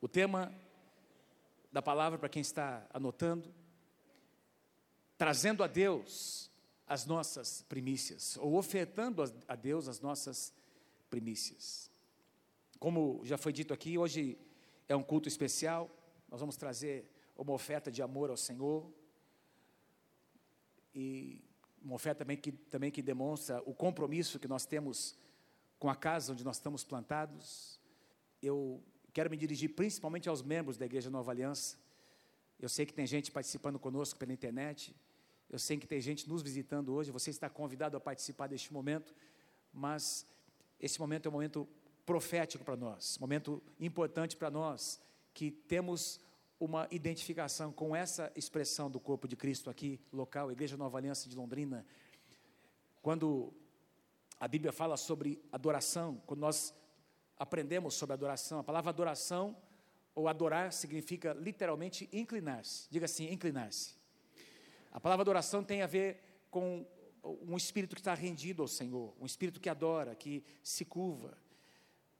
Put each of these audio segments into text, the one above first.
O tema da palavra, para quem está anotando, trazendo a Deus as nossas primícias, ou ofertando a Deus as nossas primícias. Como já foi dito aqui, hoje é um culto especial, nós vamos trazer uma oferta de amor ao Senhor, e uma oferta também que, também que demonstra o compromisso que nós temos com a casa onde nós estamos plantados. Eu quero me dirigir principalmente aos membros da Igreja Nova Aliança. Eu sei que tem gente participando conosco pela internet. Eu sei que tem gente nos visitando hoje. Você está convidado a participar deste momento. Mas esse momento é um momento profético para nós, momento importante para nós, que temos uma identificação com essa expressão do corpo de Cristo aqui, local, Igreja Nova Aliança de Londrina. Quando a Bíblia fala sobre adoração, quando nós aprendemos sobre adoração, a palavra adoração ou adorar significa literalmente inclinar-se. Diga assim, inclinar-se. A palavra adoração tem a ver com um espírito que está rendido ao Senhor, um espírito que adora, que se curva.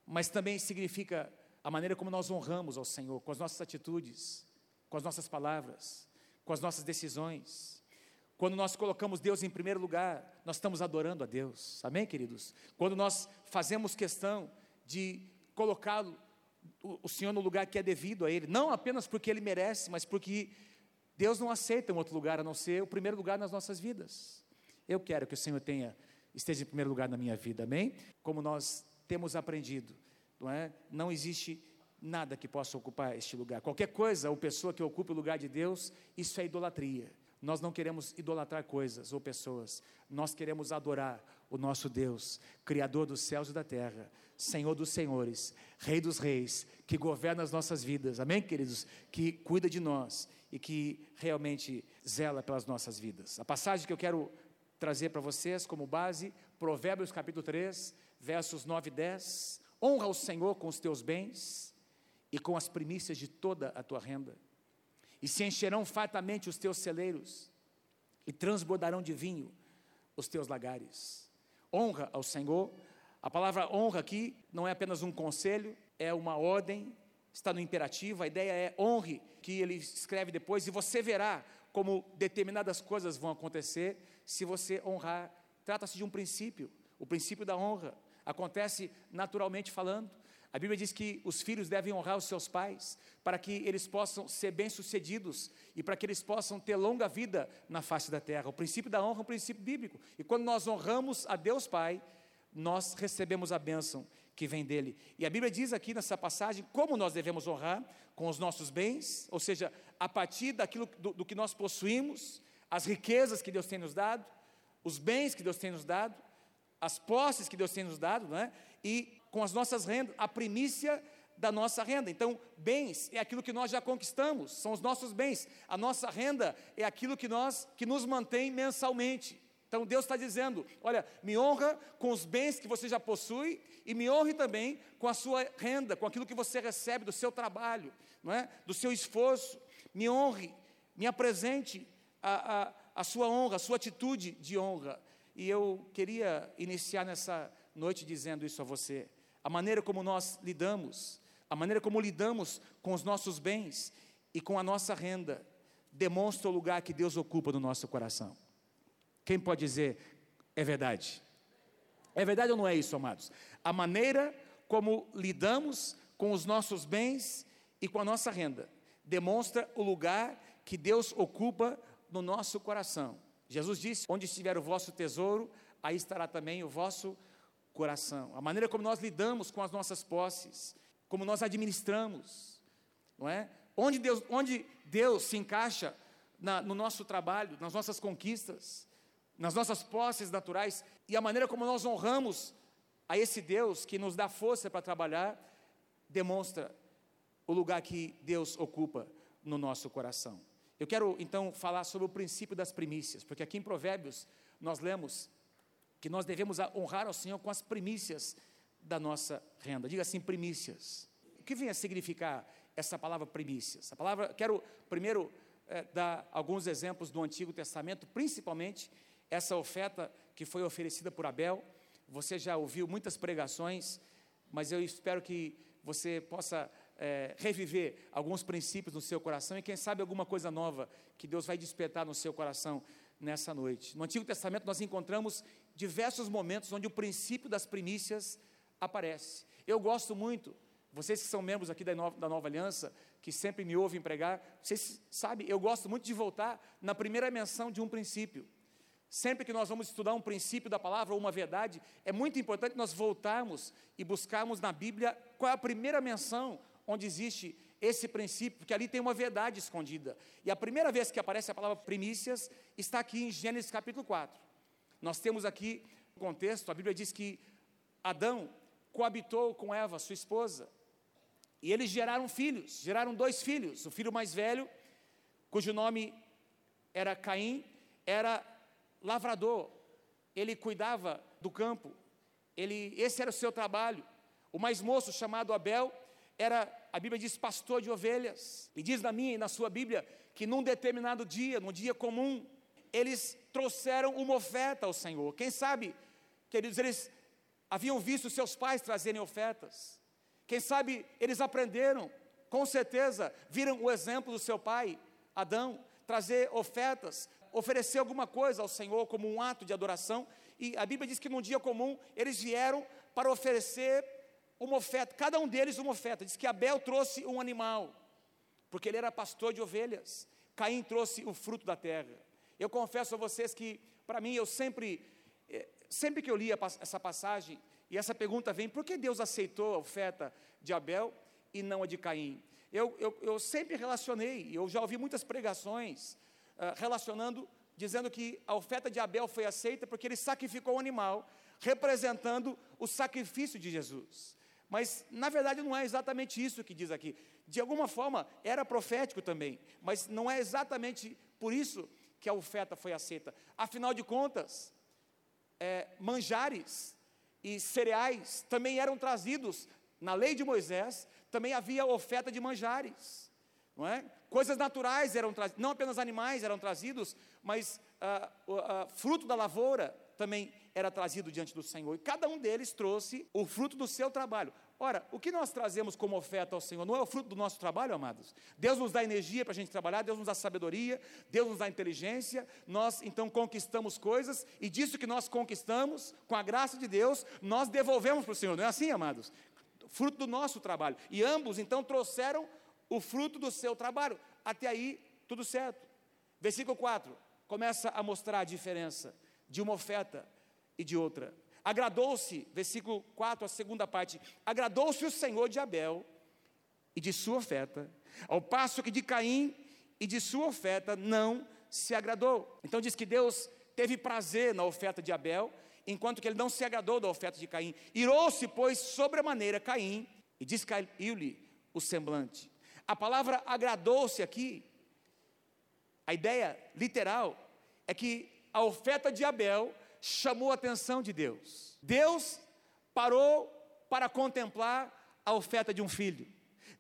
Mas também significa a maneira como nós honramos ao Senhor, com as nossas atitudes, com as nossas palavras, com as nossas decisões. Quando nós colocamos Deus em primeiro lugar, nós estamos adorando a Deus. Amém, queridos? Quando nós fazemos questão de colocá-lo, o Senhor no lugar que é devido a Ele, não apenas porque Ele merece, mas porque Deus não aceita um outro lugar a não ser o primeiro lugar nas nossas vidas. Eu quero que o Senhor tenha, esteja em primeiro lugar na minha vida, amém? Como nós temos aprendido não é? Não existe nada que possa ocupar este lugar. Qualquer coisa ou pessoa que ocupe o lugar de Deus, isso é idolatria. Nós não queremos idolatrar coisas ou pessoas, nós queremos adorar o nosso Deus, Criador dos céus e da terra, Senhor dos senhores, Rei dos reis, que governa as nossas vidas, amém, queridos? Que cuida de nós e que realmente zela pelas nossas vidas. A passagem que eu quero trazer para vocês como base, Provérbios capítulo 3, versos 9 e 10. Honra o Senhor com os teus bens e com as primícias de toda a tua renda, e se encherão fartamente os teus celeiros, e transbordarão de vinho os teus lagares. Honra ao Senhor. A palavra honra aqui não é apenas um conselho, é uma ordem, está no imperativo. A ideia é honre, que ele escreve depois, e você verá como determinadas coisas vão acontecer se você honrar. Trata-se de um princípio, o princípio da honra acontece naturalmente falando. A Bíblia diz que os filhos devem honrar os seus pais, para que eles possam ser bem-sucedidos e para que eles possam ter longa vida na face da terra. O princípio da honra é um princípio bíblico. E quando nós honramos a Deus Pai, nós recebemos a bênção que vem dele. E a Bíblia diz aqui nessa passagem como nós devemos honrar com os nossos bens, ou seja, a partir daquilo do, do que nós possuímos, as riquezas que Deus tem nos dado, os bens que Deus tem nos dado, as posses que Deus tem nos dado, né? e com as nossas rendas, a primícia da nossa renda. Então, bens é aquilo que nós já conquistamos, são os nossos bens. A nossa renda é aquilo que nós que nos mantém mensalmente. Então Deus está dizendo: olha, me honra com os bens que você já possui e me honre também com a sua renda, com aquilo que você recebe do seu trabalho, não é? do seu esforço. Me honre, me apresente a, a, a sua honra, a sua atitude de honra. E eu queria iniciar nessa noite dizendo isso a você. A maneira como nós lidamos, a maneira como lidamos com os nossos bens e com a nossa renda, demonstra o lugar que Deus ocupa no nosso coração. Quem pode dizer é verdade? É verdade ou não é isso, amados? A maneira como lidamos com os nossos bens e com a nossa renda demonstra o lugar que Deus ocupa no nosso coração. Jesus disse: Onde estiver o vosso tesouro, aí estará também o vosso coração. A maneira como nós lidamos com as nossas posses, como nós administramos, não é? Onde Deus, onde Deus se encaixa na, no nosso trabalho, nas nossas conquistas, nas nossas posses naturais, e a maneira como nós honramos a esse Deus que nos dá força para trabalhar, demonstra o lugar que Deus ocupa no nosso coração. Eu quero então falar sobre o princípio das primícias, porque aqui em Provérbios nós lemos que nós devemos honrar ao Senhor com as primícias da nossa renda. Diga assim, primícias. O que vem a significar essa palavra primícias? A palavra, quero primeiro é, dar alguns exemplos do Antigo Testamento, principalmente essa oferta que foi oferecida por Abel. Você já ouviu muitas pregações, mas eu espero que você possa é, reviver alguns princípios no seu coração e, quem sabe, alguma coisa nova que Deus vai despertar no seu coração nessa noite. No Antigo Testamento, nós encontramos diversos momentos onde o princípio das primícias aparece. Eu gosto muito, vocês que são membros aqui da Nova, da Nova Aliança, que sempre me ouvem pregar, vocês sabem, eu gosto muito de voltar na primeira menção de um princípio. Sempre que nós vamos estudar um princípio da palavra ou uma verdade, é muito importante nós voltarmos e buscarmos na Bíblia qual é a primeira menção onde existe esse princípio, porque ali tem uma verdade escondida. E a primeira vez que aparece a palavra primícias está aqui em Gênesis capítulo 4. Nós temos aqui o contexto, a Bíblia diz que Adão coabitou com Eva, sua esposa, e eles geraram filhos, geraram dois filhos. O filho mais velho, cujo nome era Caim, era lavrador, ele cuidava do campo, ele, esse era o seu trabalho. O mais moço, chamado Abel, era, a Bíblia diz, pastor de ovelhas. E diz na minha e na sua Bíblia que num determinado dia, num dia comum, eles trouxeram uma oferta ao Senhor. Quem sabe, queridos, eles haviam visto seus pais trazerem ofertas. Quem sabe eles aprenderam, com certeza, viram o exemplo do seu pai, Adão, trazer ofertas, oferecer alguma coisa ao Senhor como um ato de adoração. E a Bíblia diz que num dia comum eles vieram para oferecer uma oferta, cada um deles uma oferta. Diz que Abel trouxe um animal, porque ele era pastor de ovelhas. Caim trouxe o fruto da terra. Eu confesso a vocês que, para mim, eu sempre, eh, sempre que eu li essa passagem, e essa pergunta vem: por que Deus aceitou a oferta de Abel e não a de Caim? Eu, eu, eu sempre relacionei, eu já ouvi muitas pregações uh, relacionando, dizendo que a oferta de Abel foi aceita porque ele sacrificou o um animal, representando o sacrifício de Jesus. Mas, na verdade, não é exatamente isso que diz aqui. De alguma forma, era profético também, mas não é exatamente por isso que a oferta foi aceita. Afinal de contas, é, manjares e cereais também eram trazidos na lei de Moisés, também havia oferta de manjares não é? Coisas naturais eram trazidas, não apenas animais eram trazidos, mas ah, ah, fruto da lavoura também era trazido diante do Senhor. E cada um deles trouxe o fruto do seu trabalho. Ora, o que nós trazemos como oferta ao Senhor não é o fruto do nosso trabalho, amados. Deus nos dá energia para a gente trabalhar, Deus nos dá sabedoria, Deus nos dá inteligência. Nós então conquistamos coisas e disso que nós conquistamos, com a graça de Deus, nós devolvemos para o Senhor. Não é assim, amados? Fruto do nosso trabalho. E ambos então trouxeram o fruto do seu trabalho. Até aí, tudo certo. Versículo 4 começa a mostrar a diferença de uma oferta e de outra. Agradou-se, versículo 4, a segunda parte, agradou-se o Senhor de Abel e de sua oferta, ao passo que de Caim e de sua oferta não se agradou. Então diz que Deus teve prazer na oferta de Abel, enquanto que ele não se agradou da oferta de Caim. Irou-se, pois, sobremaneira Caim e descaiu-lhe o semblante. A palavra agradou-se aqui, a ideia literal é que a oferta de Abel chamou a atenção de Deus. Deus parou para contemplar a oferta de um filho.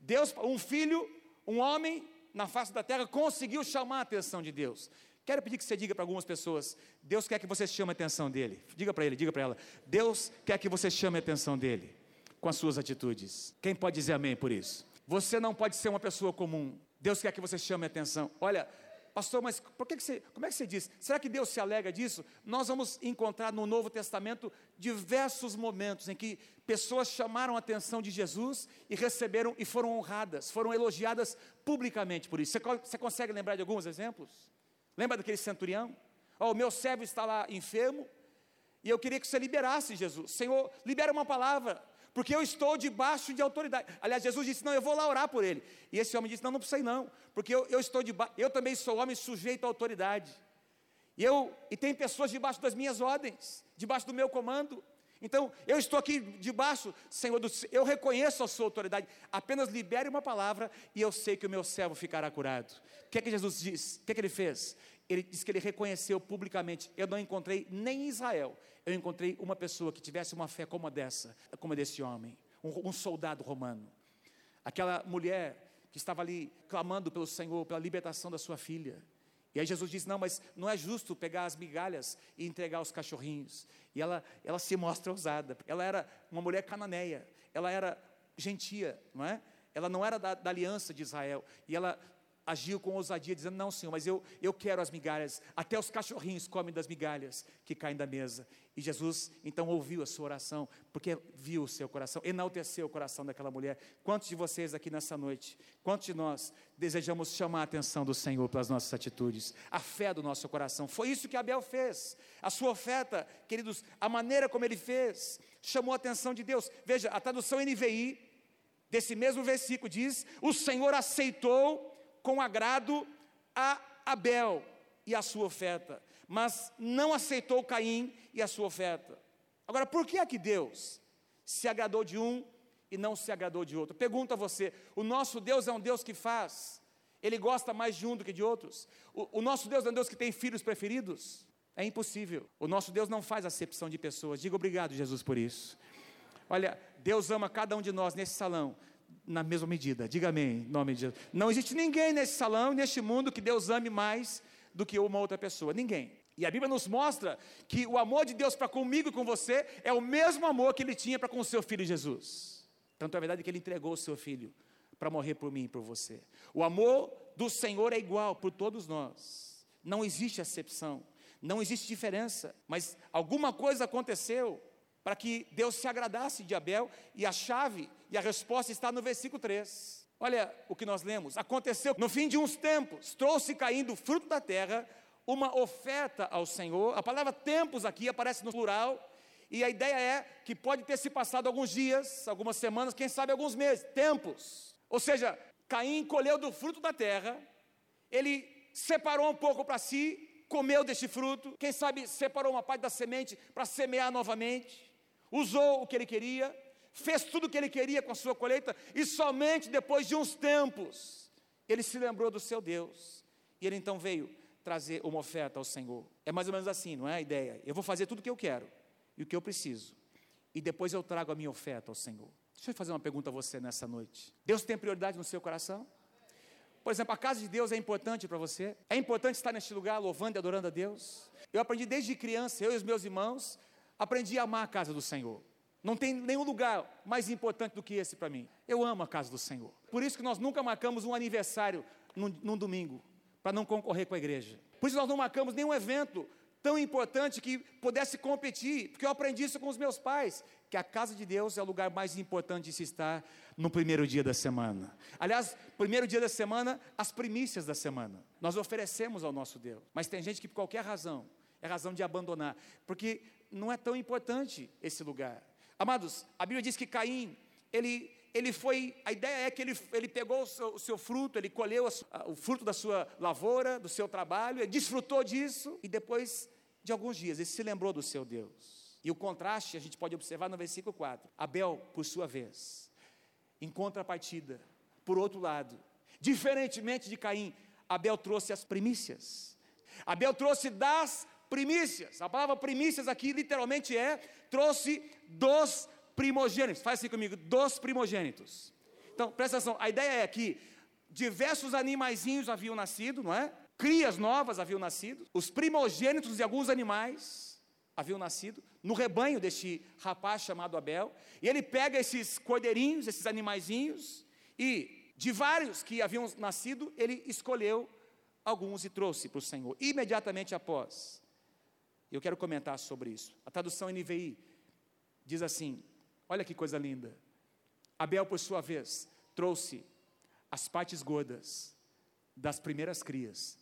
Deus, um filho, um homem na face da terra conseguiu chamar a atenção de Deus. Quero pedir que você diga para algumas pessoas: Deus quer que você chame a atenção dele. Diga para ele, diga para ela: Deus quer que você chame a atenção dele com as suas atitudes. Quem pode dizer amém por isso? Você não pode ser uma pessoa comum. Deus quer que você chame a atenção. Olha, pastor, mas por que, que você, como é que você diz? Será que Deus se alega disso? Nós vamos encontrar no Novo Testamento diversos momentos em que pessoas chamaram a atenção de Jesus e receberam e foram honradas, foram elogiadas publicamente por isso. Você, você consegue lembrar de alguns exemplos? Lembra daquele centurião? Oh, o meu servo está lá enfermo e eu queria que você liberasse Jesus. Senhor, libera uma palavra porque eu estou debaixo de autoridade. Aliás, Jesus disse: Não, eu vou lá orar por ele. E esse homem disse: Não, não precisa não, porque eu, eu estou debaixo, eu também sou homem sujeito à autoridade. E, eu, e tem pessoas debaixo das minhas ordens, debaixo do meu comando. Então, eu estou aqui debaixo, Senhor, do, eu reconheço a sua autoridade. Apenas libere uma palavra e eu sei que o meu servo ficará curado. O que é que Jesus diz? O que é que ele fez? Ele disse que ele reconheceu publicamente: Eu não encontrei nem em Israel eu encontrei uma pessoa que tivesse uma fé como a dessa, como a desse homem, um, um soldado romano. Aquela mulher que estava ali clamando pelo Senhor, pela libertação da sua filha. E aí Jesus diz: Não, mas não é justo pegar as migalhas e entregar aos cachorrinhos. E ela, ela se mostra ousada. Ela era uma mulher cananeia, ela era gentia, não é? ela não era da, da aliança de Israel, e ela agiu com ousadia, dizendo: Não, Senhor, mas eu, eu quero as migalhas, até os cachorrinhos comem das migalhas que caem da mesa. E Jesus então ouviu a sua oração, porque viu o seu coração, enalteceu o coração daquela mulher. Quantos de vocês aqui nessa noite, quantos de nós desejamos chamar a atenção do Senhor pelas nossas atitudes, a fé do nosso coração? Foi isso que Abel fez. A sua oferta, queridos, a maneira como ele fez, chamou a atenção de Deus. Veja, a tradução NVI desse mesmo versículo diz: O Senhor aceitou com agrado a Abel e a sua oferta, mas não aceitou Caim e a sua oferta. Agora, por que é que Deus se agradou de um e não se agradou de outro? Pergunta a você: o nosso Deus é um Deus que faz, ele gosta mais de um do que de outros? O, o nosso Deus é um Deus que tem filhos preferidos? É impossível. O nosso Deus não faz acepção de pessoas. Diga obrigado, Jesus, por isso. Olha, Deus ama cada um de nós nesse salão na mesma medida. Diga amém, nome de Jesus. Não existe ninguém nesse salão, neste mundo, que Deus ame mais do que uma outra pessoa. Ninguém. E a Bíblia nos mostra que o amor de Deus para comigo e com você é o mesmo amor que ele tinha para com o seu filho Jesus. Tanto é verdade que ele entregou o seu filho para morrer por mim e por você. O amor do Senhor é igual por todos nós. Não existe exceção, não existe diferença, mas alguma coisa aconteceu para que Deus se agradasse de Abel, e a chave e a resposta está no versículo 3. Olha o que nós lemos. Aconteceu no fim de uns tempos, trouxe caindo fruto da terra uma oferta ao Senhor. A palavra tempos aqui aparece no plural, e a ideia é que pode ter se passado alguns dias, algumas semanas, quem sabe alguns meses, tempos. Ou seja, Caim colheu do fruto da terra, ele separou um pouco para si, comeu deste fruto, quem sabe separou uma parte da semente para semear novamente usou o que ele queria, fez tudo o que ele queria com a sua colheita, e somente depois de uns tempos, ele se lembrou do seu Deus, e ele então veio trazer uma oferta ao Senhor. É mais ou menos assim, não é a ideia? Eu vou fazer tudo o que eu quero e o que eu preciso, e depois eu trago a minha oferta ao Senhor. Deixa eu fazer uma pergunta a você nessa noite. Deus tem prioridade no seu coração? Por exemplo, a casa de Deus é importante para você? É importante estar neste lugar louvando e adorando a Deus? Eu aprendi desde criança, eu e os meus irmãos, aprendi a amar a casa do Senhor. Não tem nenhum lugar mais importante do que esse para mim. Eu amo a casa do Senhor. Por isso que nós nunca marcamos um aniversário num, num domingo, para não concorrer com a igreja. Por isso nós não marcamos nenhum evento tão importante que pudesse competir, porque eu aprendi isso com os meus pais, que a casa de Deus é o lugar mais importante de se estar no primeiro dia da semana. Aliás, primeiro dia da semana, as primícias da semana. Nós oferecemos ao nosso Deus. Mas tem gente que por qualquer razão, é razão de abandonar, porque não é tão importante esse lugar. Amados, a Bíblia diz que Caim, ele, ele foi, a ideia é que ele, ele pegou o seu, o seu fruto, ele colheu a, o fruto da sua lavoura, do seu trabalho, ele desfrutou disso, e depois de alguns dias, ele se lembrou do seu Deus. E o contraste a gente pode observar no versículo 4. Abel, por sua vez, em contrapartida, por outro lado, diferentemente de Caim, Abel trouxe as primícias. Abel trouxe das primícias. A palavra primícias aqui literalmente é trouxe dos primogênitos. Faz assim comigo, dos primogênitos. Então, presta atenção, a ideia é que diversos animaizinhos haviam nascido, não é? Crias novas haviam nascido, os primogênitos de alguns animais haviam nascido no rebanho deste rapaz chamado Abel, e ele pega esses cordeirinhos, esses animaizinhos, e de vários que haviam nascido, ele escolheu alguns e trouxe para o Senhor. Imediatamente após eu quero comentar sobre isso. A tradução NVI diz assim: olha que coisa linda. Abel, por sua vez, trouxe as partes gordas das primeiras crias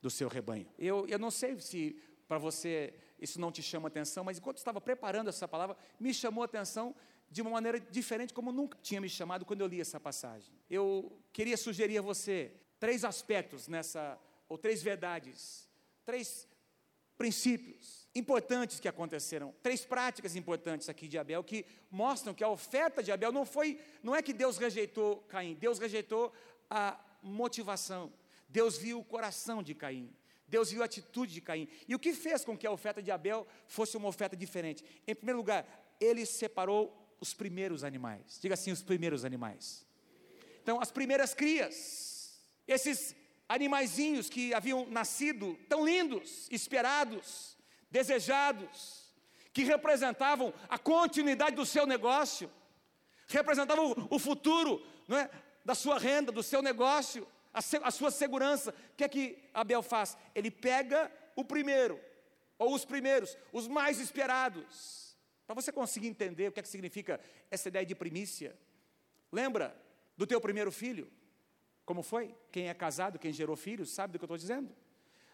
do seu rebanho. Eu, eu não sei se para você isso não te chama atenção, mas enquanto estava preparando essa palavra, me chamou a atenção de uma maneira diferente, como nunca tinha me chamado quando eu li essa passagem. Eu queria sugerir a você três aspectos nessa, ou três verdades, três princípios importantes que aconteceram, três práticas importantes aqui de Abel que mostram que a oferta de Abel não foi, não é que Deus rejeitou Caim, Deus rejeitou a motivação. Deus viu o coração de Caim. Deus viu a atitude de Caim. E o que fez com que a oferta de Abel fosse uma oferta diferente? Em primeiro lugar, ele separou os primeiros animais. Diga assim, os primeiros animais. Então, as primeiras crias. Esses animaizinhos que haviam nascido tão lindos, esperados, desejados, que representavam a continuidade do seu negócio, representavam o futuro, não é? da sua renda, do seu negócio, a, se, a sua segurança. O que é que Abel faz? Ele pega o primeiro, ou os primeiros, os mais esperados. Para você conseguir entender o que é que significa essa ideia de primícia. Lembra do teu primeiro filho? Como foi? Quem é casado, quem gerou filhos, sabe do que eu estou dizendo?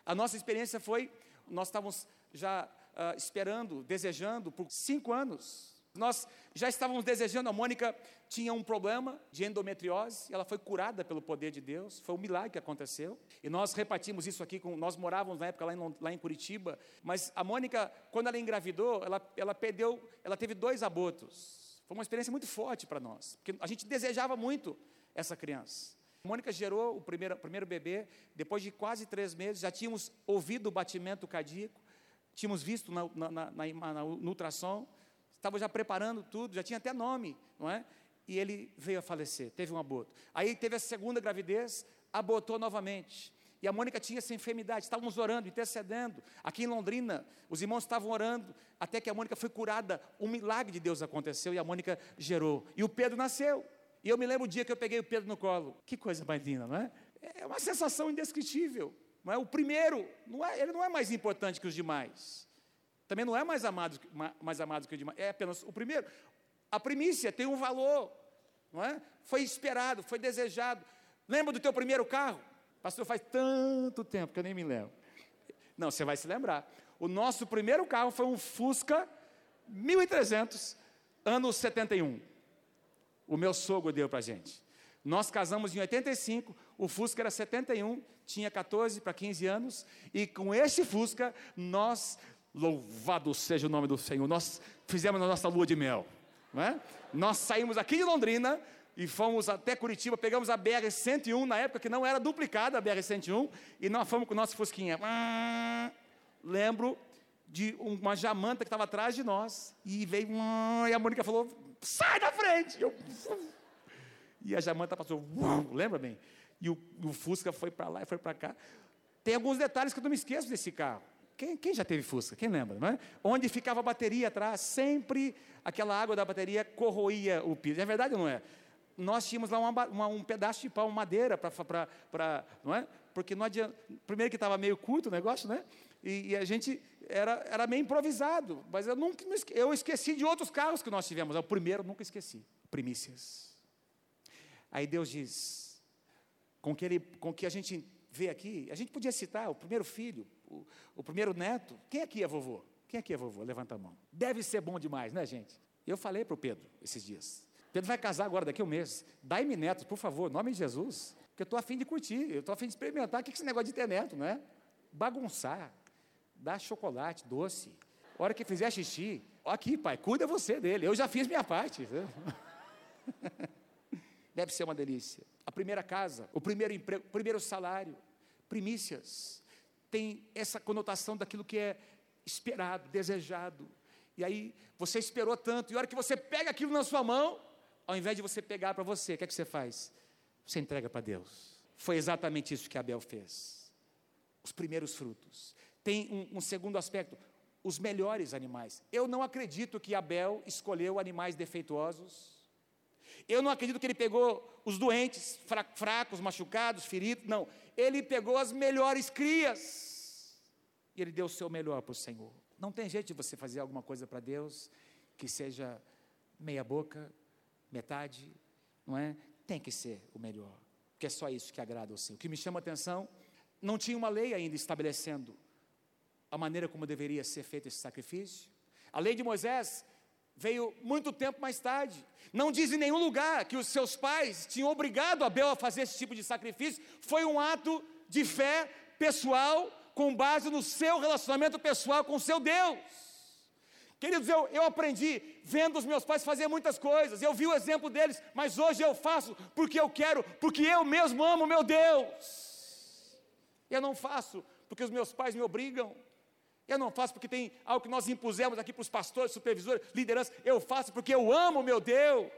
A nossa experiência foi, nós estávamos já uh, esperando, desejando por cinco anos. Nós já estávamos desejando, a Mônica tinha um problema de endometriose, ela foi curada pelo poder de Deus, foi um milagre que aconteceu. E nós repartimos isso aqui, com, nós morávamos na época lá em, lá em Curitiba, mas a Mônica, quando ela engravidou, ela, ela perdeu, ela teve dois abortos. Foi uma experiência muito forte para nós, porque a gente desejava muito essa criança. Mônica gerou o primeiro, primeiro bebê, depois de quase três meses, já tínhamos ouvido o batimento cardíaco, tínhamos visto na, na, na, na, no ultrassom, estava já preparando tudo, já tinha até nome, não é? E ele veio a falecer, teve um aborto. Aí teve a segunda gravidez, abortou novamente. E a Mônica tinha essa enfermidade, estávamos orando, intercedendo. Aqui em Londrina, os irmãos estavam orando, até que a Mônica foi curada. Um milagre de Deus aconteceu e a Mônica gerou. E o Pedro nasceu. E eu me lembro o dia que eu peguei o Pedro no colo. Que coisa mais linda, não é? É uma sensação indescritível. Não é? O primeiro, não é, ele não é mais importante que os demais. Também não é mais amado, mais amado que os demais. É apenas o primeiro. A primícia tem um valor, não é? Foi esperado, foi desejado. Lembra do teu primeiro carro? Pastor, faz tanto tempo que eu nem me lembro. Não, você vai se lembrar. O nosso primeiro carro foi um Fusca 1300, anos 71. O meu sogro deu para a gente. Nós casamos em 85, o Fusca era 71, tinha 14 para 15 anos, e com esse Fusca, nós, louvado seja o nome do Senhor, nós fizemos a nossa lua de mel. Não é? Nós saímos aqui de Londrina e fomos até Curitiba, pegamos a BR-101, na época que não era duplicada a BR-101, e nós fomos com o nosso Fusquinha. Lembro de uma jamanta que estava atrás de nós, e veio, e a Mônica falou, sai da frente! Eu, e a Jamanta passou, uau, lembra bem? E o, o Fusca foi para lá e foi para cá. Tem alguns detalhes que eu não me esqueço desse carro. Quem, quem, já teve Fusca? Quem lembra? Não é? Onde ficava a bateria atrás, sempre aquela água da bateria corroía o piso. É verdade ou não é? Nós tínhamos lá uma, uma, um pedaço de pau, madeira, para. Não é? Porque não adianta. Primeiro que estava meio curto o negócio, né? E, e, a gente era, era meio improvisado. Mas eu nunca eu esqueci de outros carros que nós tivemos. O primeiro nunca esqueci. Primícias. Aí Deus diz, com que, ele, com que a gente vê aqui, a gente podia citar o primeiro filho, o, o primeiro neto. Quem aqui é vovô? Quem aqui é vovô? Levanta a mão. Deve ser bom demais, né, gente? Eu falei para o Pedro esses dias. Pedro vai casar agora daqui a um mês. Dai-me netos, por favor, em nome de Jesus. Porque eu estou afim de curtir, eu estou afim de experimentar. O que é esse negócio de ter neto, não é? Bagunçar, dar chocolate, doce. A hora que fizer xixi, aqui, pai, cuida você dele. Eu já fiz minha parte. deve ser uma delícia. A primeira casa, o primeiro emprego, o primeiro salário, primícias, tem essa conotação daquilo que é esperado, desejado. E aí você esperou tanto, e a hora que você pega aquilo na sua mão, ao invés de você pegar para você, o que é que você faz? Você entrega para Deus. Foi exatamente isso que Abel fez. Os primeiros frutos. Tem um, um segundo aspecto, os melhores animais. Eu não acredito que Abel escolheu animais defeituosos eu não acredito que ele pegou os doentes, fracos, machucados, feridos, não. Ele pegou as melhores crias. E ele deu o seu melhor para o Senhor. Não tem jeito de você fazer alguma coisa para Deus que seja meia boca, metade, não é? Tem que ser o melhor, porque é só isso que agrada ao Senhor. O que me chama a atenção, não tinha uma lei ainda estabelecendo a maneira como deveria ser feito esse sacrifício. A lei de Moisés veio muito tempo mais tarde. Não diz em nenhum lugar que os seus pais tinham obrigado Abel a fazer esse tipo de sacrifício. Foi um ato de fé pessoal, com base no seu relacionamento pessoal com o seu Deus. Queridos, eu, eu aprendi vendo os meus pais fazer muitas coisas, eu vi o exemplo deles, mas hoje eu faço porque eu quero, porque eu mesmo amo meu Deus. Eu não faço porque os meus pais me obrigam, eu não faço porque tem algo que nós impusemos aqui para os pastores, supervisores, liderança. Eu faço porque eu amo meu Deus.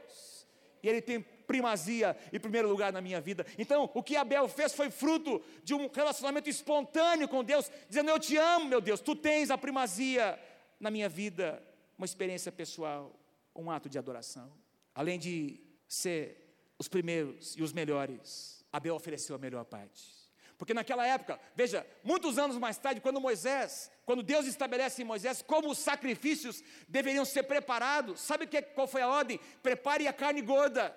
E Ele tem primazia em primeiro lugar na minha vida. Então, o que Abel fez foi fruto de um relacionamento espontâneo com Deus, dizendo: Eu te amo, meu Deus, tu tens a primazia na minha vida. Uma experiência pessoal, um ato de adoração. Além de ser os primeiros e os melhores. Abel ofereceu a melhor parte. Porque naquela época, veja, muitos anos mais tarde, quando Moisés, quando Deus estabelece em Moisés como os sacrifícios deveriam ser preparados, sabe que, qual foi a ordem? Prepare a carne gorda,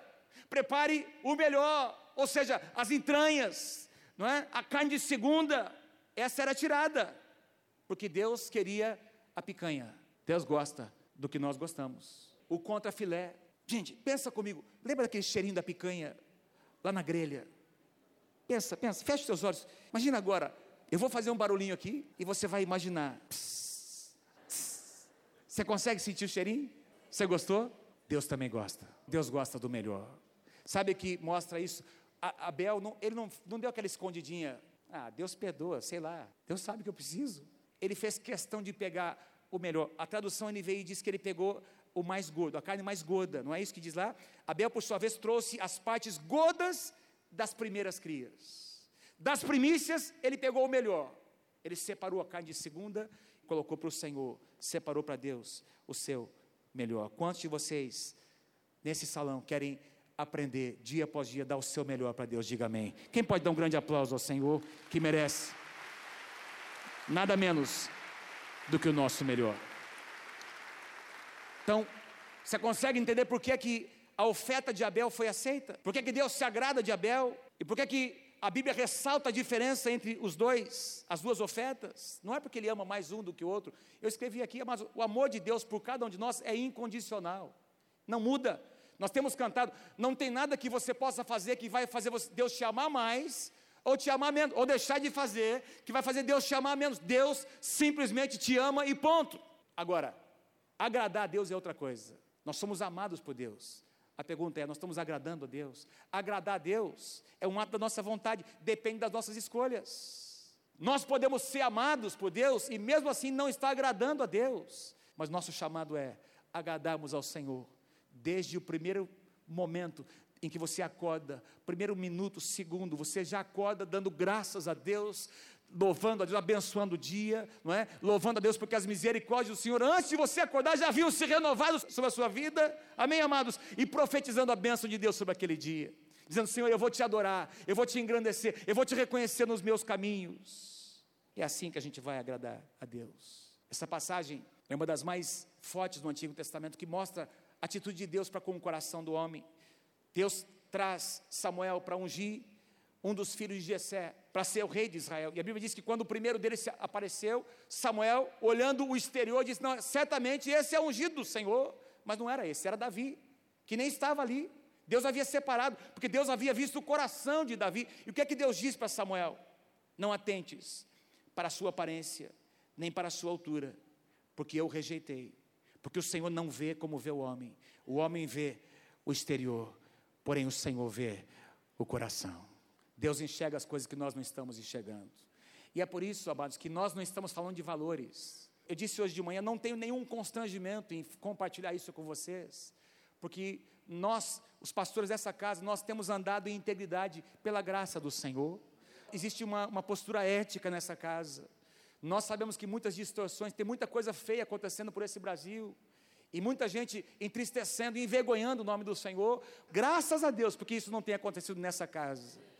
prepare o melhor, ou seja, as entranhas, não é? A carne de segunda, essa era tirada, porque Deus queria a picanha. Deus gosta do que nós gostamos. O contra filé. Gente, pensa comigo. Lembra daquele cheirinho da picanha lá na grelha? Pensa, pensa, feche seus olhos. Imagina agora, eu vou fazer um barulhinho aqui e você vai imaginar. Você consegue sentir o cheirinho? Você gostou? Deus também gosta. Deus gosta do melhor. Sabe que mostra isso? A, Abel, não, ele não, não deu aquela escondidinha. Ah, Deus perdoa, sei lá. Deus sabe que eu preciso. Ele fez questão de pegar o melhor. A tradução NVI e diz que ele pegou o mais gordo, a carne mais gorda, não é isso que diz lá? Abel, por sua vez, trouxe as partes gordas das primeiras crias. Das primícias, ele pegou o melhor. Ele separou a carne de segunda, colocou para o Senhor, separou para Deus o seu melhor. Quantos de vocês, nesse salão, querem aprender dia após dia, dar o seu melhor para Deus? Diga amém. Quem pode dar um grande aplauso ao Senhor, que merece nada menos do que o nosso melhor? Então, você consegue entender por que, é que a oferta de Abel foi aceita? Por que, que Deus se agrada de Abel? E por que, que a Bíblia ressalta a diferença entre os dois, as duas ofertas? Não é porque ele ama mais um do que o outro. Eu escrevi aqui, mas o amor de Deus por cada um de nós é incondicional. Não muda. Nós temos cantado, não tem nada que você possa fazer que vai fazer Deus te amar mais ou te amar menos, ou deixar de fazer, que vai fazer Deus te amar menos. Deus simplesmente te ama e ponto. Agora, agradar a Deus é outra coisa. Nós somos amados por Deus. A pergunta é: nós estamos agradando a Deus? Agradar a Deus é um ato da nossa vontade, depende das nossas escolhas. Nós podemos ser amados por Deus e mesmo assim não estar agradando a Deus, mas nosso chamado é agradarmos ao Senhor, desde o primeiro momento em que você acorda, primeiro minuto, segundo, você já acorda dando graças a Deus, louvando a Deus, abençoando o dia, não é? Louvando a Deus porque as misericórdias do Senhor, antes de você acordar, já haviam se renovado sobre a sua vida, amém, amados? E profetizando a bênção de Deus sobre aquele dia, dizendo: Senhor, eu vou te adorar, eu vou te engrandecer, eu vou te reconhecer nos meus caminhos. É assim que a gente vai agradar a Deus. Essa passagem é uma das mais fortes do Antigo Testamento que mostra a atitude de Deus para com o coração do homem. Deus traz Samuel para ungir um dos filhos de Jessé para ser o rei de Israel. E a Bíblia diz que quando o primeiro deles apareceu, Samuel, olhando o exterior, disse: Não, certamente esse é o ungido do Senhor. Mas não era esse, era Davi, que nem estava ali. Deus havia separado, porque Deus havia visto o coração de Davi. E o que é que Deus diz para Samuel? Não atentes para a sua aparência, nem para a sua altura, porque eu o rejeitei. Porque o Senhor não vê como vê o homem. O homem vê o exterior, porém o Senhor vê o coração. Deus enxerga as coisas que nós não estamos enxergando. E é por isso, amados, que nós não estamos falando de valores. Eu disse hoje de manhã, não tenho nenhum constrangimento em compartilhar isso com vocês, porque nós, os pastores dessa casa, nós temos andado em integridade pela graça do Senhor. Existe uma, uma postura ética nessa casa. Nós sabemos que muitas distorções, tem muita coisa feia acontecendo por esse Brasil. E muita gente entristecendo envergonhando o nome do Senhor. Graças a Deus, porque isso não tem acontecido nessa casa.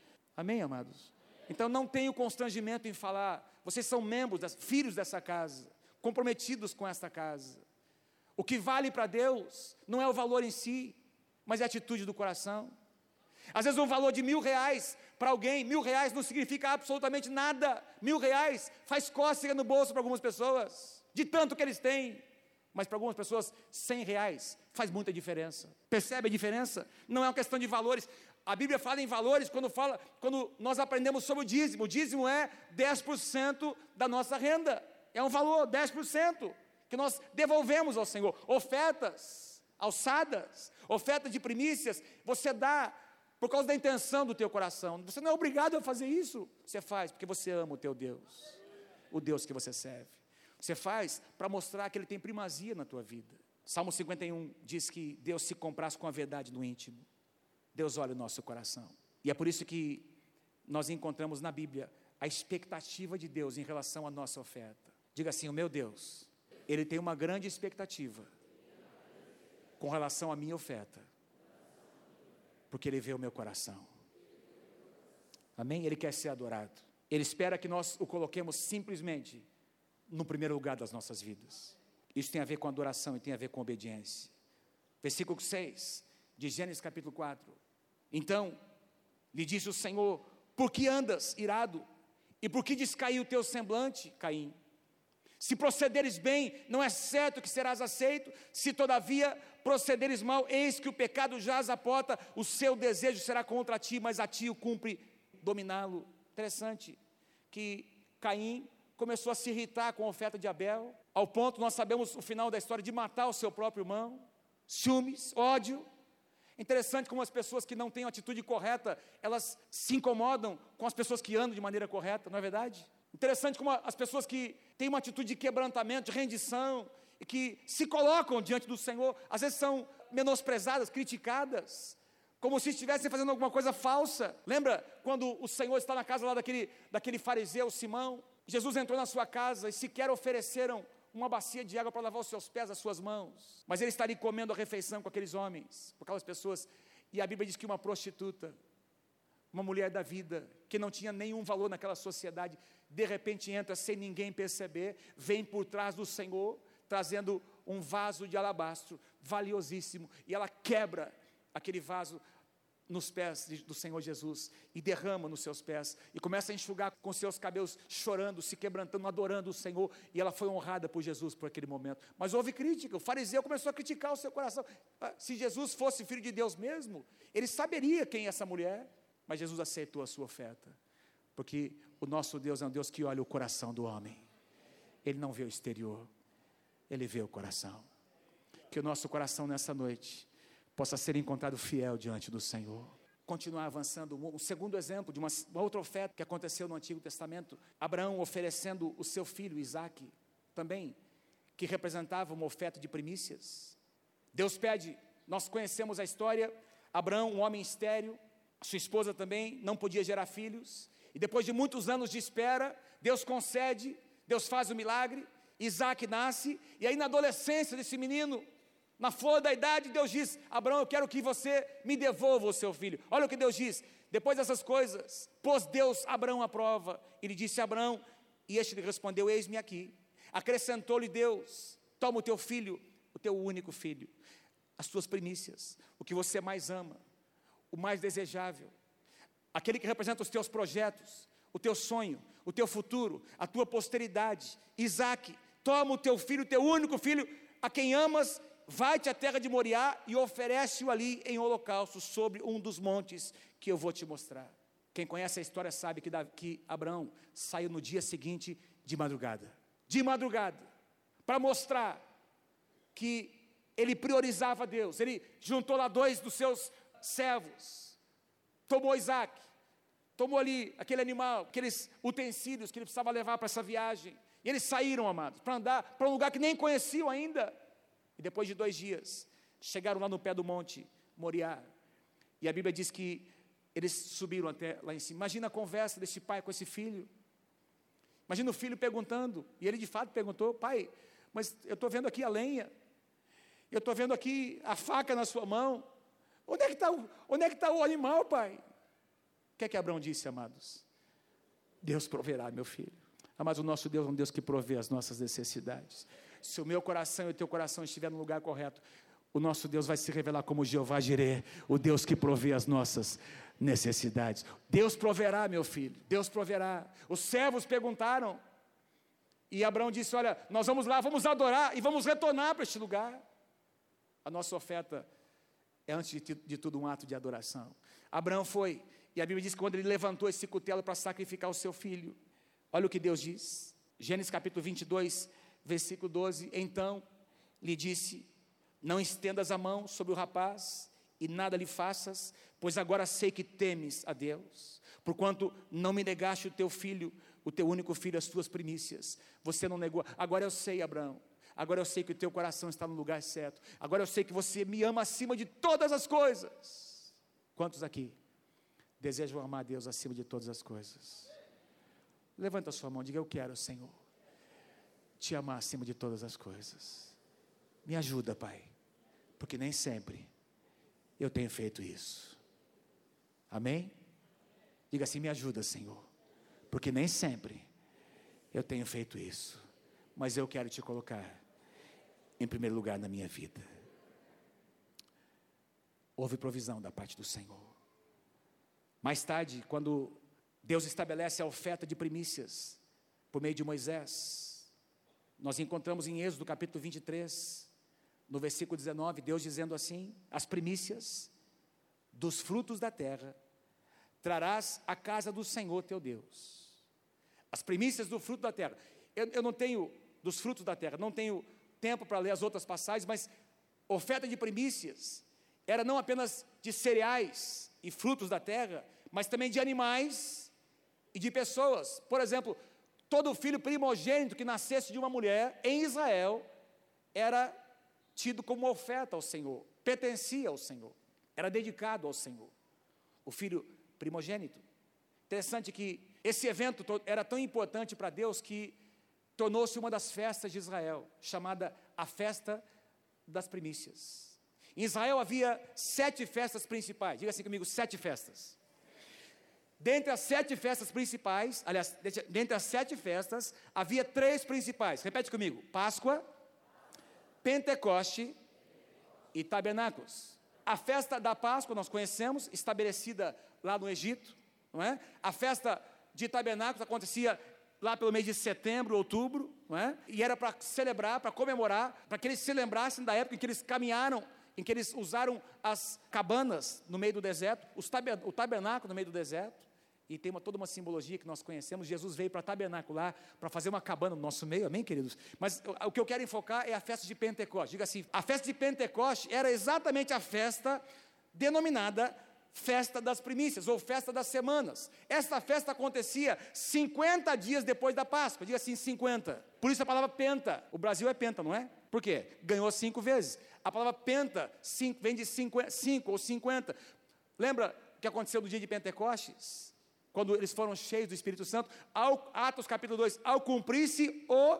Amém, amados? Então não tenho constrangimento em falar, vocês são membros, filhos dessa casa, comprometidos com esta casa. O que vale para Deus não é o valor em si, mas é a atitude do coração. Às vezes um valor de mil reais para alguém, mil reais não significa absolutamente nada. Mil reais faz cócega no bolso para algumas pessoas, de tanto que eles têm. Mas para algumas pessoas, cem reais faz muita diferença. Percebe a diferença? Não é uma questão de valores. A Bíblia fala em valores quando, fala, quando nós aprendemos sobre o dízimo. O dízimo é 10% da nossa renda. É um valor, 10%, que nós devolvemos ao Senhor. Ofertas, alçadas, oferta de primícias, você dá por causa da intenção do teu coração. Você não é obrigado a fazer isso. Você faz porque você ama o teu Deus, o Deus que você serve. Você faz para mostrar que Ele tem primazia na tua vida. Salmo 51 diz que Deus se comprasse com a verdade no íntimo. Deus olha o nosso coração. E é por isso que nós encontramos na Bíblia a expectativa de Deus em relação à nossa oferta. Diga assim: o meu Deus, Ele tem uma grande expectativa com relação à minha oferta. Porque Ele vê o meu coração. Amém? Ele quer ser adorado. Ele espera que nós o coloquemos simplesmente no primeiro lugar das nossas vidas. Isso tem a ver com adoração e tem a ver com obediência. Versículo 6 de Gênesis capítulo 4. Então lhe disse o Senhor: Por que andas irado? E por que descaiu o teu semblante, Caim? Se procederes bem, não é certo que serás aceito, se todavia procederes mal, eis que o pecado jaz a porta, o seu desejo será contra ti, mas a ti o cumpre dominá-lo. Interessante que Caim começou a se irritar com a oferta de Abel, ao ponto, nós sabemos o final da história, de matar o seu próprio irmão, ciúmes, ódio. Interessante como as pessoas que não têm a atitude correta, elas se incomodam com as pessoas que andam de maneira correta, não é verdade? Interessante como as pessoas que têm uma atitude de quebrantamento, de rendição, e que se colocam diante do Senhor, às vezes são menosprezadas, criticadas, como se estivessem fazendo alguma coisa falsa. Lembra quando o Senhor está na casa lá daquele, daquele fariseu Simão? Jesus entrou na sua casa e sequer ofereceram uma bacia de água para lavar os seus pés, as suas mãos. Mas ele está ali comendo a refeição com aqueles homens, com aquelas pessoas. E a Bíblia diz que uma prostituta, uma mulher da vida, que não tinha nenhum valor naquela sociedade, de repente entra sem ninguém perceber, vem por trás do Senhor, trazendo um vaso de alabastro valiosíssimo, e ela quebra aquele vaso nos pés do Senhor Jesus e derrama nos seus pés e começa a enxugar com seus cabelos, chorando, se quebrantando, adorando o Senhor. E ela foi honrada por Jesus por aquele momento. Mas houve crítica, o fariseu começou a criticar o seu coração. Ah, se Jesus fosse filho de Deus mesmo, ele saberia quem é essa mulher. Mas Jesus aceitou a sua oferta, porque o nosso Deus é um Deus que olha o coração do homem, ele não vê o exterior, ele vê o coração. Que o nosso coração nessa noite possa ser encontrado fiel diante do Senhor. Continuar avançando, um segundo exemplo de uma, uma outra oferta que aconteceu no Antigo Testamento, Abraão oferecendo o seu filho Isaque, também, que representava uma oferta de primícias. Deus pede, nós conhecemos a história, Abraão, um homem estéreo, sua esposa também não podia gerar filhos, e depois de muitos anos de espera, Deus concede, Deus faz o milagre, Isaac nasce, e aí na adolescência desse menino, na flor da idade, Deus diz: Abraão, eu quero que você me devolva o seu filho. Olha o que Deus diz. Depois dessas coisas, pôs Deus Abraão à prova. Ele disse Abraão, e este lhe respondeu: Eis-me aqui. Acrescentou-lhe Deus: Toma o teu filho, o teu único filho, as tuas primícias, o que você mais ama, o mais desejável, aquele que representa os teus projetos, o teu sonho, o teu futuro, a tua posteridade. Isaac, toma o teu filho, o teu único filho, a quem amas vai-te à terra de Moriá e oferece-o ali em holocausto sobre um dos montes que eu vou te mostrar. Quem conhece a história sabe que, que Abraão saiu no dia seguinte de madrugada. De madrugada. Para mostrar que ele priorizava Deus. Ele juntou lá dois dos seus servos. Tomou Isaac. Tomou ali aquele animal, aqueles utensílios que ele precisava levar para essa viagem. E eles saíram, amados, para andar para um lugar que nem conheciam ainda. E depois de dois dias, chegaram lá no pé do monte Moriá. E a Bíblia diz que eles subiram até lá em cima. Imagina a conversa desse pai com esse filho. Imagina o filho perguntando, e ele de fato perguntou: Pai, mas eu estou vendo aqui a lenha, eu estou vendo aqui a faca na sua mão. Onde é que está o, é está o animal, pai? O que é que Abraão disse, amados? Deus proverá, meu filho. Mas o nosso Deus é um Deus que provê as nossas necessidades se o meu coração e o teu coração estiver no lugar correto, o nosso Deus vai se revelar como Jeová Jireh, o Deus que provê as nossas necessidades. Deus proverá, meu filho, Deus proverá. Os servos perguntaram, e Abraão disse: Olha, nós vamos lá, vamos adorar e vamos retornar para este lugar. A nossa oferta é, antes de, de tudo, um ato de adoração. Abraão foi, e a Bíblia diz que quando ele levantou esse cutelo para sacrificar o seu filho, olha o que Deus diz. Gênesis capítulo 22, versículo 12: Então lhe disse: Não estendas a mão sobre o rapaz e nada lhe faças, pois agora sei que temes a Deus, porquanto não me negaste o teu filho, o teu único filho, as tuas primícias. Você não negou. Agora eu sei, Abraão. Agora eu sei que o teu coração está no lugar certo. Agora eu sei que você me ama acima de todas as coisas. Quantos aqui desejam amar a Deus acima de todas as coisas? Levanta a sua mão, diga eu quero, Senhor te amar acima de todas as coisas. Me ajuda, Pai, porque nem sempre eu tenho feito isso. Amém? Diga assim: me ajuda, Senhor, porque nem sempre eu tenho feito isso, mas eu quero te colocar em primeiro lugar na minha vida. Houve provisão da parte do Senhor. Mais tarde, quando Deus estabelece a oferta de primícias por meio de Moisés, nós encontramos em Êxodo capítulo 23, no versículo 19, Deus dizendo assim: As primícias dos frutos da terra trarás à casa do Senhor teu Deus. As primícias do fruto da terra. Eu, eu não tenho, dos frutos da terra, não tenho tempo para ler as outras passagens, mas oferta de primícias era não apenas de cereais e frutos da terra, mas também de animais e de pessoas. Por exemplo, todo filho primogênito que nascesse de uma mulher em Israel era tido como oferta ao Senhor, pertencia ao Senhor, era dedicado ao Senhor. O filho primogênito. Interessante que esse evento era tão importante para Deus que tornou-se uma das festas de Israel, chamada a festa das primícias. Em Israel havia sete festas principais, diga assim comigo: sete festas. Dentre as sete festas principais, aliás, dentre as sete festas, havia três principais. Repete comigo: Páscoa, Pentecoste e Tabernáculos. A festa da Páscoa nós conhecemos, estabelecida lá no Egito, não é? A festa de Tabernáculos acontecia lá pelo mês de setembro, outubro, não é? E era para celebrar, para comemorar, para que eles se lembrassem da época em que eles caminharam, em que eles usaram as cabanas no meio do deserto, o tabernáculo no meio do deserto e tem uma, toda uma simbologia que nós conhecemos. Jesus veio para tabernacular, para fazer uma cabana no nosso meio, amém, queridos? Mas o, o que eu quero enfocar é a festa de Pentecostes. Diga assim: a festa de Pentecostes era exatamente a festa denominada festa das primícias, ou festa das semanas. Esta festa acontecia 50 dias depois da Páscoa, diga assim, 50. Por isso a palavra penta, o Brasil é penta, não é? Por quê? Ganhou cinco vezes. A palavra penta cinco, vem de cinco, ou 50. Lembra o que aconteceu no dia de Pentecostes? Quando eles foram cheios do Espírito Santo, ao, Atos capítulo 2, ao cumprir-se o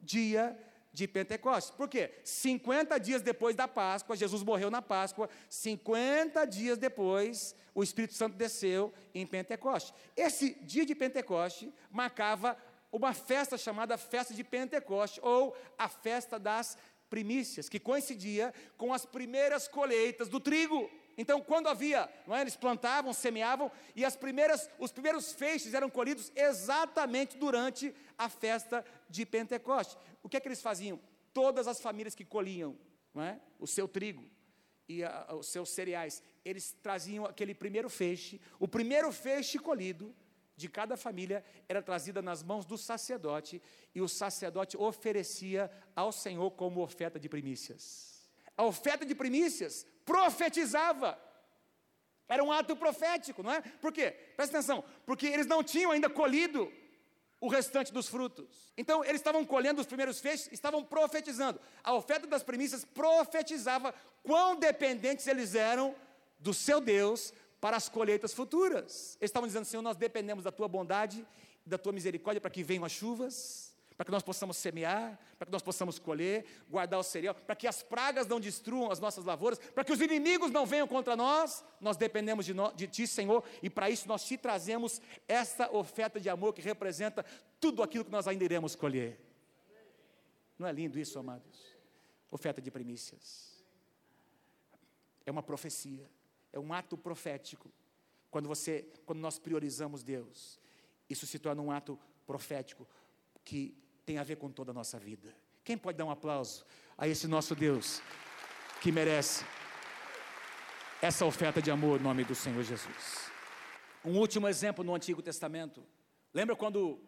dia de Pentecostes. Por quê? 50 dias depois da Páscoa, Jesus morreu na Páscoa, 50 dias depois, o Espírito Santo desceu em Pentecostes. Esse dia de Pentecostes marcava uma festa chamada Festa de Pentecostes, ou a Festa das Primícias, que coincidia com as primeiras colheitas do trigo. Então, quando havia, não é, eles plantavam, semeavam, e as primeiras, os primeiros feixes eram colhidos exatamente durante a festa de Pentecostes. O que é que eles faziam? Todas as famílias que colhiam não é, o seu trigo e a, os seus cereais, eles traziam aquele primeiro feixe, o primeiro feixe colhido de cada família era trazida nas mãos do sacerdote, e o sacerdote oferecia ao Senhor como oferta de primícias. A oferta de primícias profetizava. Era um ato profético, não é? Por quê? Presta atenção, porque eles não tinham ainda colhido o restante dos frutos. Então, eles estavam colhendo os primeiros feixes, estavam profetizando. A oferta das primícias profetizava quão dependentes eles eram do seu Deus para as colheitas futuras. Eles estavam dizendo, Senhor, nós dependemos da tua bondade, da tua misericórdia para que venham as chuvas para que nós possamos semear, para que nós possamos colher, guardar o cereal, para que as pragas não destruam as nossas lavouras, para que os inimigos não venham contra nós, nós dependemos de, no, de Ti, Senhor, e para isso nós te trazemos essa oferta de amor que representa tudo aquilo que nós ainda iremos colher. Não é lindo isso, amados? Oferta de primícias. É uma profecia, é um ato profético. Quando você, quando nós priorizamos Deus, isso se torna um ato profético que tem a ver com toda a nossa vida. Quem pode dar um aplauso a esse nosso Deus que merece essa oferta de amor em nome do Senhor Jesus? Um último exemplo no Antigo Testamento. Lembra quando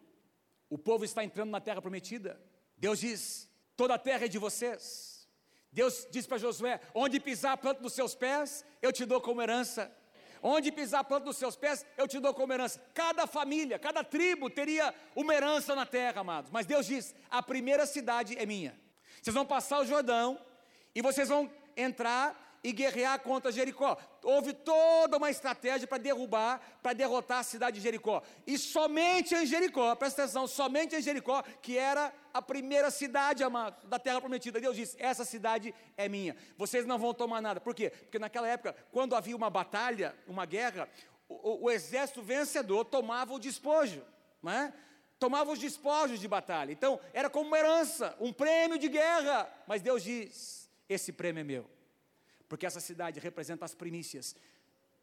o povo está entrando na terra prometida? Deus diz: toda a terra é de vocês. Deus diz para Josué: onde pisar a planta dos seus pés, eu te dou como herança. Onde pisar a planta dos seus pés, eu te dou como herança. Cada família, cada tribo teria uma herança na terra, amados. Mas Deus diz: a primeira cidade é minha. Vocês vão passar o Jordão e vocês vão entrar e guerrear contra Jericó. Houve toda uma estratégia para derrubar, para derrotar a cidade de Jericó. E somente em Jericó, presta atenção, somente em Jericó, que era a primeira cidade, da terra prometida. Deus disse: essa cidade é minha. Vocês não vão tomar nada. Por quê? Porque naquela época, quando havia uma batalha, uma guerra, o, o exército vencedor tomava o despojo, não é? tomava os despojos de batalha. Então, era como uma herança, um prêmio de guerra. Mas Deus diz: esse prêmio é meu, porque essa cidade representa as primícias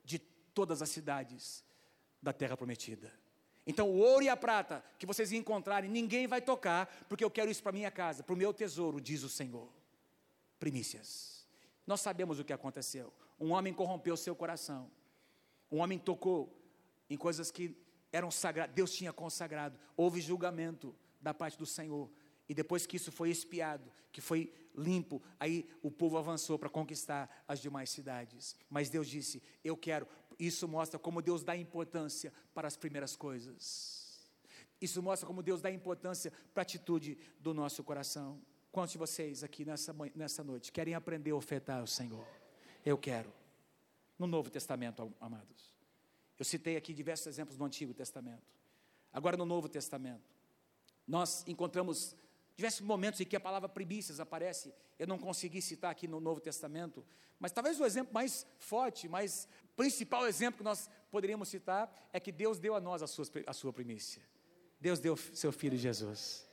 de todas as cidades da terra prometida. Então, o ouro e a prata que vocês encontrarem, ninguém vai tocar, porque eu quero isso para minha casa, para o meu tesouro, diz o Senhor. Primícias. Nós sabemos o que aconteceu. Um homem corrompeu seu coração. Um homem tocou em coisas que eram sagradas, Deus tinha consagrado. Houve julgamento da parte do Senhor. E depois que isso foi espiado, que foi limpo, aí o povo avançou para conquistar as demais cidades. Mas Deus disse: Eu quero. Isso mostra como Deus dá importância para as primeiras coisas. Isso mostra como Deus dá importância para a atitude do nosso coração. Quantos de vocês aqui nessa, nessa noite querem aprender a ofertar ao Senhor? Eu quero. No Novo Testamento, amados. Eu citei aqui diversos exemplos do Antigo Testamento. Agora, no Novo Testamento, nós encontramos diversos momentos em que a palavra primícias aparece. Eu não consegui citar aqui no Novo Testamento, mas talvez o exemplo mais forte, mais principal exemplo que nós poderíamos citar é que Deus deu a nós a sua, a sua primícia. Deus deu seu filho Jesus.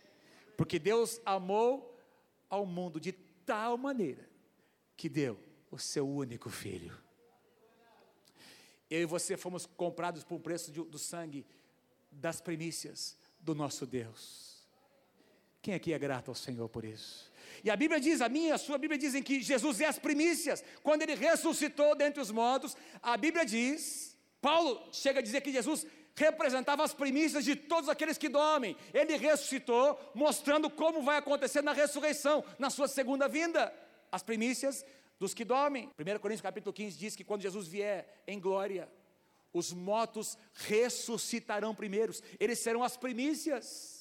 Porque Deus amou ao mundo de tal maneira que deu o seu único filho. Eu e você fomos comprados por um preço de, do sangue das primícias do nosso Deus. Quem aqui é grato ao Senhor por isso? E a Bíblia diz, a minha e a sua Bíblia dizem que Jesus é as primícias. Quando ele ressuscitou dentre os mortos, a Bíblia diz, Paulo chega a dizer que Jesus representava as primícias de todos aqueles que dormem. Ele ressuscitou, mostrando como vai acontecer na ressurreição, na sua segunda vinda. As primícias dos que dormem. 1 Coríntios capítulo 15 diz que quando Jesus vier em glória, os mortos ressuscitarão primeiros, eles serão as primícias.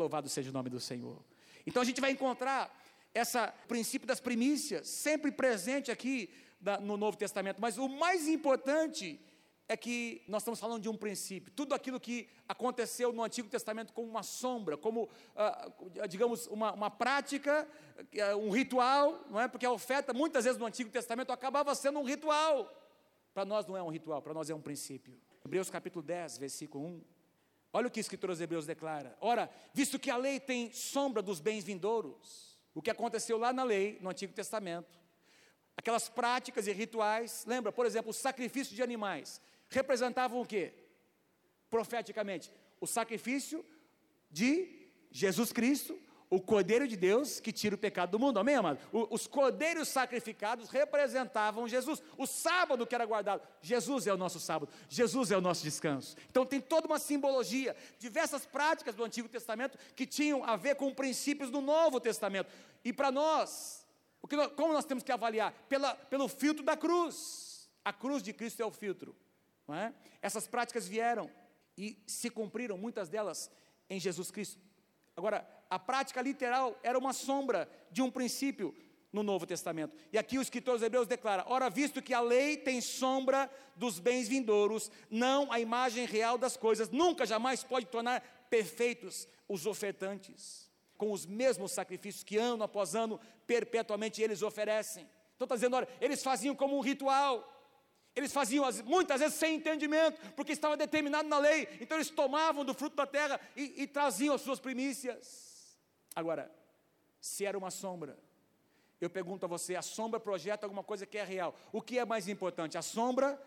Louvado seja o nome do Senhor. Então a gente vai encontrar esse princípio das primícias sempre presente aqui no Novo Testamento, mas o mais importante é que nós estamos falando de um princípio. Tudo aquilo que aconteceu no Antigo Testamento como uma sombra, como, uh, digamos, uma, uma prática, uh, um ritual, não é? Porque a oferta, muitas vezes no Antigo Testamento, acabava sendo um ritual. Para nós não é um ritual, para nós é um princípio. Hebreus capítulo 10, versículo 1. Olha o que o escritor aos Hebreus declara. Ora, visto que a lei tem sombra dos bens vindouros, o que aconteceu lá na lei, no Antigo Testamento, aquelas práticas e rituais, lembra, por exemplo, o sacrifício de animais, representavam o quê? Profeticamente, o sacrifício de Jesus Cristo o Cordeiro de Deus que tira o pecado do mundo, amém, amado? O, os cordeiros sacrificados representavam Jesus. O sábado que era guardado, Jesus é o nosso sábado, Jesus é o nosso descanso. Então tem toda uma simbologia, diversas práticas do Antigo Testamento que tinham a ver com princípios do Novo Testamento. E para nós, nós, como nós temos que avaliar? Pela, pelo filtro da cruz. A cruz de Cristo é o filtro. Não é? Essas práticas vieram e se cumpriram, muitas delas, em Jesus Cristo. Agora, a prática literal era uma sombra de um princípio no Novo Testamento. E aqui o escritor dos Hebreus declara: Ora, visto que a lei tem sombra dos bens vindouros, não a imagem real das coisas, nunca jamais pode tornar perfeitos os ofertantes, com os mesmos sacrifícios que ano após ano, perpetuamente eles oferecem. Então está dizendo, olha, eles faziam como um ritual. Eles faziam muitas vezes sem entendimento, porque estava determinado na lei. Então eles tomavam do fruto da terra e, e traziam as suas primícias. Agora, se era uma sombra, eu pergunto a você: a sombra projeta alguma coisa que é real? O que é mais importante, a sombra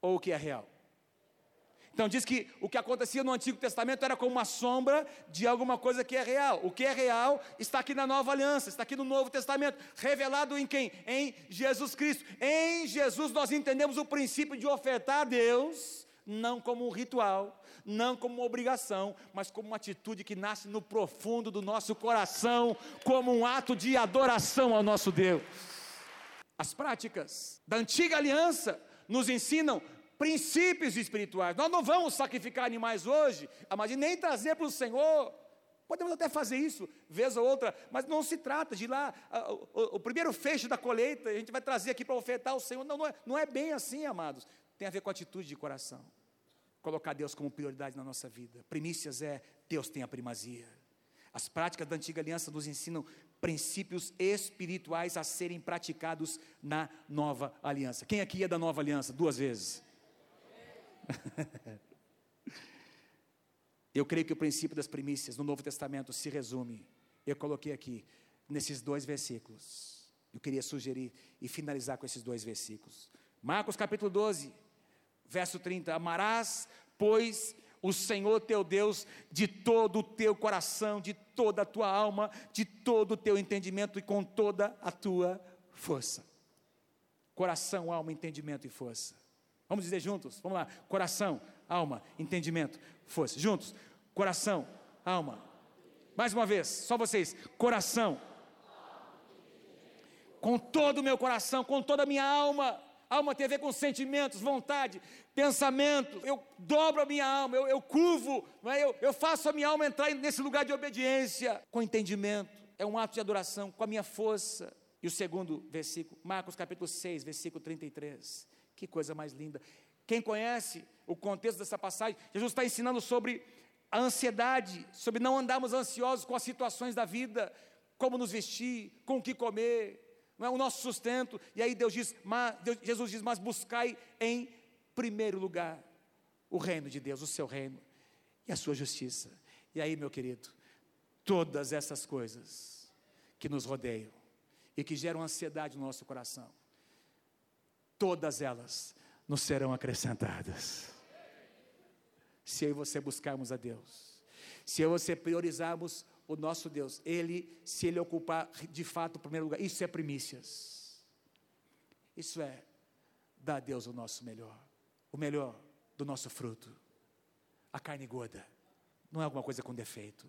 ou o que é real? Então diz que o que acontecia no Antigo Testamento era como uma sombra de alguma coisa que é real. O que é real está aqui na Nova Aliança, está aqui no Novo Testamento, revelado em quem? Em Jesus Cristo. Em Jesus nós entendemos o princípio de ofertar a Deus não como um ritual, não como uma obrigação, mas como uma atitude que nasce no profundo do nosso coração, como um ato de adoração ao nosso Deus. As práticas da antiga aliança nos ensinam princípios espirituais. Nós não vamos sacrificar animais hoje, mas nem trazer para o Senhor. Podemos até fazer isso, vez ou outra, mas não se trata de ir lá, o, o, o primeiro fecho da colheita, a gente vai trazer aqui para ofertar ao Senhor. Não, não é, não é bem assim, amados. Tem a ver com atitude de coração. Colocar Deus como prioridade na nossa vida. Primícias é Deus tem a primazia. As práticas da antiga aliança nos ensinam princípios espirituais a serem praticados na nova aliança. Quem aqui é da nova aliança? Duas vezes. Eu creio que o princípio das primícias no Novo Testamento se resume, eu coloquei aqui, nesses dois versículos. Eu queria sugerir e finalizar com esses dois versículos. Marcos capítulo 12, verso 30: Amarás, pois, o Senhor teu Deus de todo o teu coração, de toda a tua alma, de todo o teu entendimento e com toda a tua força. Coração, alma, entendimento e força. Vamos dizer juntos? Vamos lá. Coração, alma, entendimento, força. Juntos. Coração, alma. Mais uma vez, só vocês. Coração. Com todo o meu coração, com toda a minha alma. Alma tem a ver com sentimentos, vontade, pensamento. Eu dobro a minha alma, eu, eu curvo, é? eu, eu faço a minha alma entrar nesse lugar de obediência. Com entendimento, é um ato de adoração, com a minha força. E o segundo versículo, Marcos capítulo 6, versículo 33. Que coisa mais linda. Quem conhece o contexto dessa passagem, Jesus está ensinando sobre a ansiedade, sobre não andarmos ansiosos com as situações da vida, como nos vestir, com o que comer, não é o nosso sustento. E aí Deus diz, mas, Deus, Jesus diz, mas buscai em primeiro lugar o reino de Deus, o seu reino e a sua justiça. E aí, meu querido, todas essas coisas que nos rodeiam e que geram ansiedade no nosso coração, todas elas nos serão acrescentadas. Se eu e você buscarmos a Deus, se eu e você priorizarmos o nosso Deus, Ele, se Ele ocupar de fato o primeiro lugar, isso é primícias. Isso é dar a Deus o nosso melhor, o melhor do nosso fruto, a carne gorda, não é alguma coisa com defeito.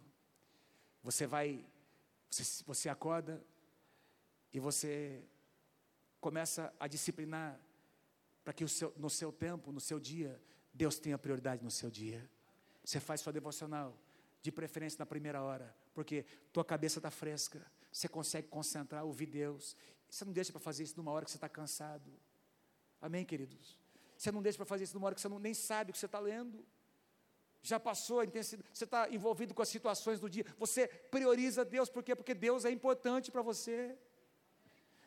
Você vai, você, você acorda e você começa a disciplinar para que seu, no seu tempo, no seu dia, Deus tenha prioridade no seu dia. Você faz sua devocional, de preferência na primeira hora, porque tua cabeça está fresca, você consegue concentrar, ouvir Deus. Você não deixa para fazer isso numa hora que você está cansado. Amém, queridos? Você não deixa para fazer isso numa hora que você não, nem sabe o que você está lendo. Já passou a intensidade, você está envolvido com as situações do dia. Você prioriza Deus, por quê? Porque Deus é importante para você.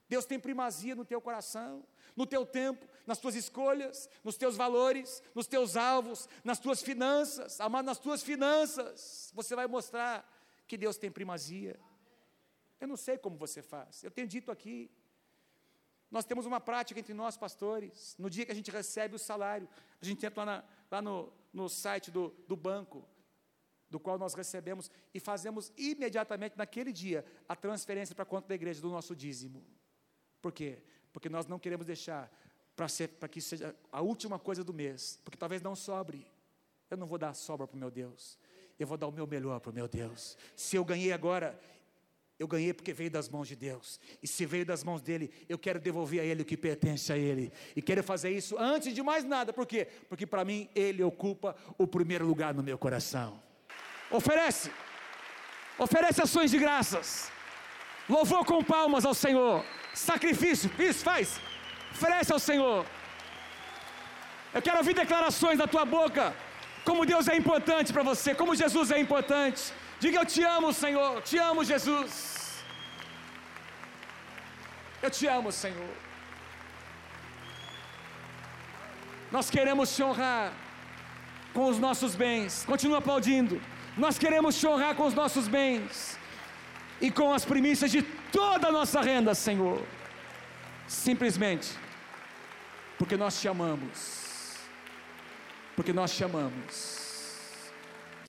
Deus tem primazia no teu coração, no teu tempo, nas tuas escolhas, nos teus valores, nos teus alvos, nas tuas finanças. Amado, nas tuas finanças, você vai mostrar que Deus tem primazia. Eu não sei como você faz, eu tenho dito aqui. Nós temos uma prática entre nós, pastores. No dia que a gente recebe o salário, a gente entra lá, na, lá no, no site do, do banco, do qual nós recebemos, e fazemos imediatamente, naquele dia, a transferência para a conta da igreja do nosso dízimo. Por quê? Porque nós não queremos deixar para que seja a última coisa do mês, porque talvez não sobre. Eu não vou dar sobra para o meu Deus, eu vou dar o meu melhor para o meu Deus. Se eu ganhei agora, eu ganhei porque veio das mãos de Deus. E se veio das mãos dele, eu quero devolver a ele o que pertence a ele. E quero fazer isso antes de mais nada. Por quê? Porque para mim ele ocupa o primeiro lugar no meu coração. Oferece. Oferece ações de graças. Louvor com palmas ao Senhor. Sacrifício, isso faz. Oferece ao Senhor. Eu quero ouvir declarações da tua boca. Como Deus é importante para você, como Jesus é importante. Diga eu te amo, Senhor. Te amo, Jesus. Eu te amo, Senhor. Nós queremos te honrar com os nossos bens. Continua aplaudindo. Nós queremos te honrar com os nossos bens e com as primícias de toda a nossa renda, Senhor. Simplesmente porque nós te amamos. Porque nós te amamos.